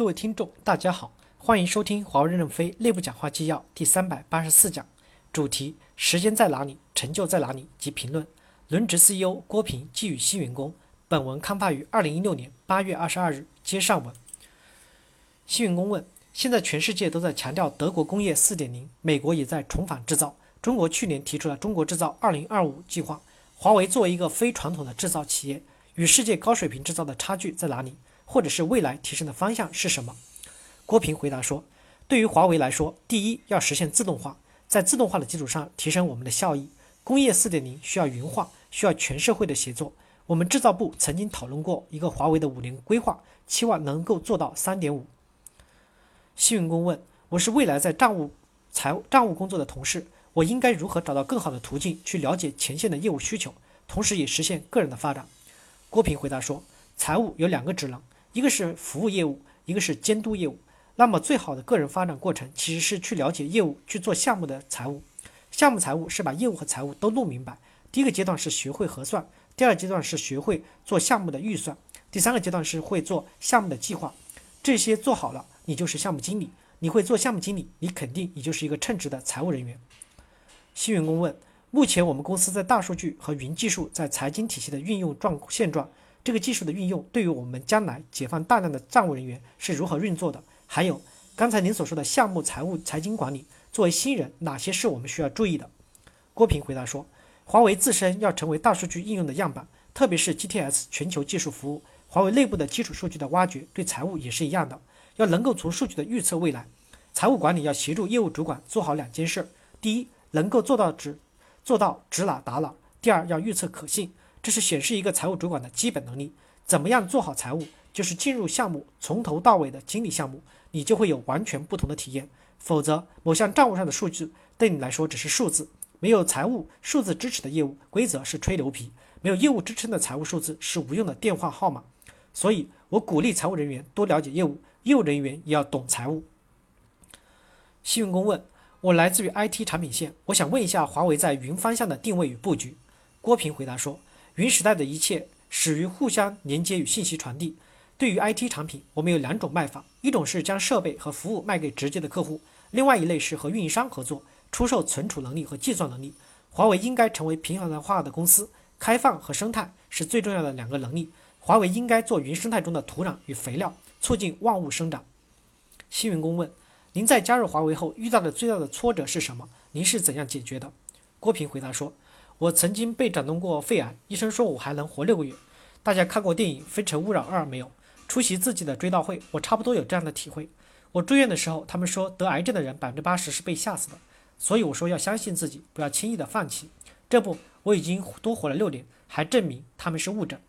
各位听众，大家好，欢迎收听华为任正非内部讲话纪要第三百八十四讲，主题：时间在哪里，成就在哪里及评论。轮值 CEO 郭平寄予新员工。本文刊发于二零一六年八月二十二日。接上文。新员工问：现在全世界都在强调德国工业四点零，美国也在重返制造。中国去年提出了中国制造二零二五计划。华为作为一个非传统的制造企业，与世界高水平制造的差距在哪里？或者是未来提升的方向是什么？郭平回答说：“对于华为来说，第一要实现自动化，在自动化的基础上提升我们的效益。工业四点零需要云化，需要全社会的协作。我们制造部曾经讨论过一个华为的五年规划，期望能够做到三点五。”新员工问：“我是未来在账务、财务、账务工作的同事，我应该如何找到更好的途径去了解前线的业务需求，同时也实现个人的发展？”郭平回答说：“财务有两个职能。”一个是服务业务，一个是监督业务。那么最好的个人发展过程其实是去了解业务，去做项目的财务。项目财务是把业务和财务都弄明白。第一个阶段是学会核算，第二阶段是学会做项目的预算，第三个阶段是会做项目的计划。这些做好了，你就是项目经理。你会做项目经理，你肯定你就是一个称职的财务人员。新员工问：目前我们公司在大数据和云技术在财经体系的运用状现状？这个技术的运用对于我们将来解放大量的账务人员是如何运作的？还有刚才您所说的项目、财务、财经管理，作为新人，哪些是我们需要注意的？郭平回答说：华为自身要成为大数据应用的样板，特别是 GTS 全球技术服务，华为内部的基础数据的挖掘，对财务也是一样的，要能够从数据的预测未来。财务管理要协助业务主管做好两件事：第一，能够做到指做到指哪打哪；第二，要预测可信。这是显示一个财务主管的基本能力。怎么样做好财务，就是进入项目从头到尾的经理项目，你就会有完全不同的体验。否则，某项账务上的数据对你来说只是数字，没有财务数字支持的业务规则是吹牛皮，没有业务支撑的财务数字是无用的电话号码。所以我鼓励财务人员多了解业务，业务人员也要懂财务。新员工问：我来自于 IT 产品线，我想问一下华为在云方向的定位与布局。郭平回答说。云时代的一切始于互相连接与信息传递。对于 IT 产品，我们有两种卖法：一种是将设备和服务卖给直接的客户；另外一类是和运营商合作，出售存储能力和计算能力。华为应该成为平衡化的公司，开放和生态是最重要的两个能力。华为应该做云生态中的土壤与肥料，促进万物生长。新员工问：您在加入华为后遇到的最大的挫折是什么？您是怎样解决的？郭平回答说。我曾经被诊断过肺癌，医生说我还能活六个月。大家看过电影《非诚勿扰二》没有？出席自己的追悼会，我差不多有这样的体会。我住院的时候，他们说得癌症的人百分之八十是被吓死的，所以我说要相信自己，不要轻易的放弃。这不，我已经多活了六年，还证明他们是误诊。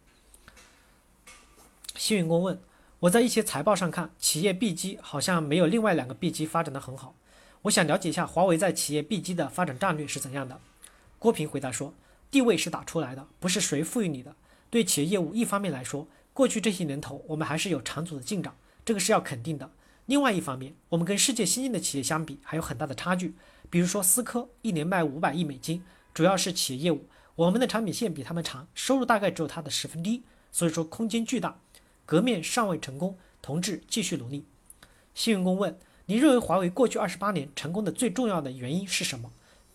幸运工问：我在一些财报上看，企业 B 机好像没有另外两个 B 机发展的很好。我想了解一下华为在企业 B 机的发展战略是怎样的。郭平回答说：“地位是打出来的，不是谁赋予你的。对企业业务，一方面来说，过去这些年头，我们还是有长足的进展，这个是要肯定的。另外一方面，我们跟世界先进的企业相比，还有很大的差距。比如说思科，一年卖五百亿美金，主要是企业业务，我们的产品线比他们长，收入大概只有它的十分之一，所以说空间巨大。革命尚未成功，同志继续努力。”新员工问：“你认为华为过去二十八年成功的最重要的原因是什么？”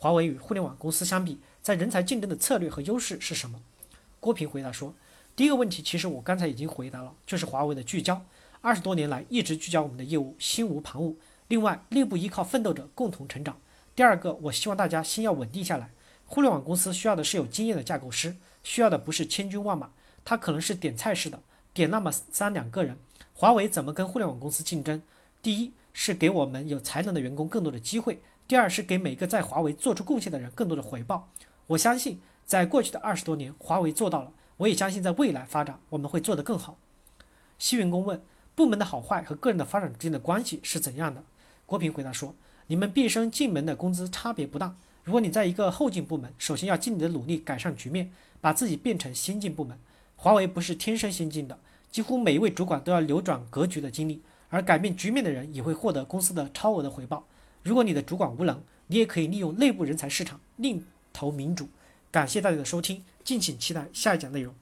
华为与互联网公司相比，在人才竞争的策略和优势是什么？郭平回答说：“第一个问题，其实我刚才已经回答了，就是华为的聚焦，二十多年来一直聚焦我们的业务，心无旁骛。另外，内部依靠奋斗者共同成长。第二个，我希望大家心要稳定下来。互联网公司需要的是有经验的架构师，需要的不是千军万马，他可能是点菜式的，点那么三两个人。华为怎么跟互联网公司竞争？第一是给我们有才能的员工更多的机会。”第二是给每个在华为做出贡献的人更多的回报。我相信，在过去的二十多年，华为做到了。我也相信，在未来发展，我们会做得更好。新员工问：部门的好坏和个人的发展之间的关系是怎样的？郭平回答说：你们毕业生进门的工资差别不大。如果你在一个后进部门，首先要尽你的努力改善局面，把自己变成先进部门。华为不是天生先进的，几乎每一位主管都要扭转格局的经历，而改变局面的人也会获得公司的超额的回报。如果你的主管无能，你也可以利用内部人才市场另投民主。感谢大家的收听，敬请期待下一讲内容。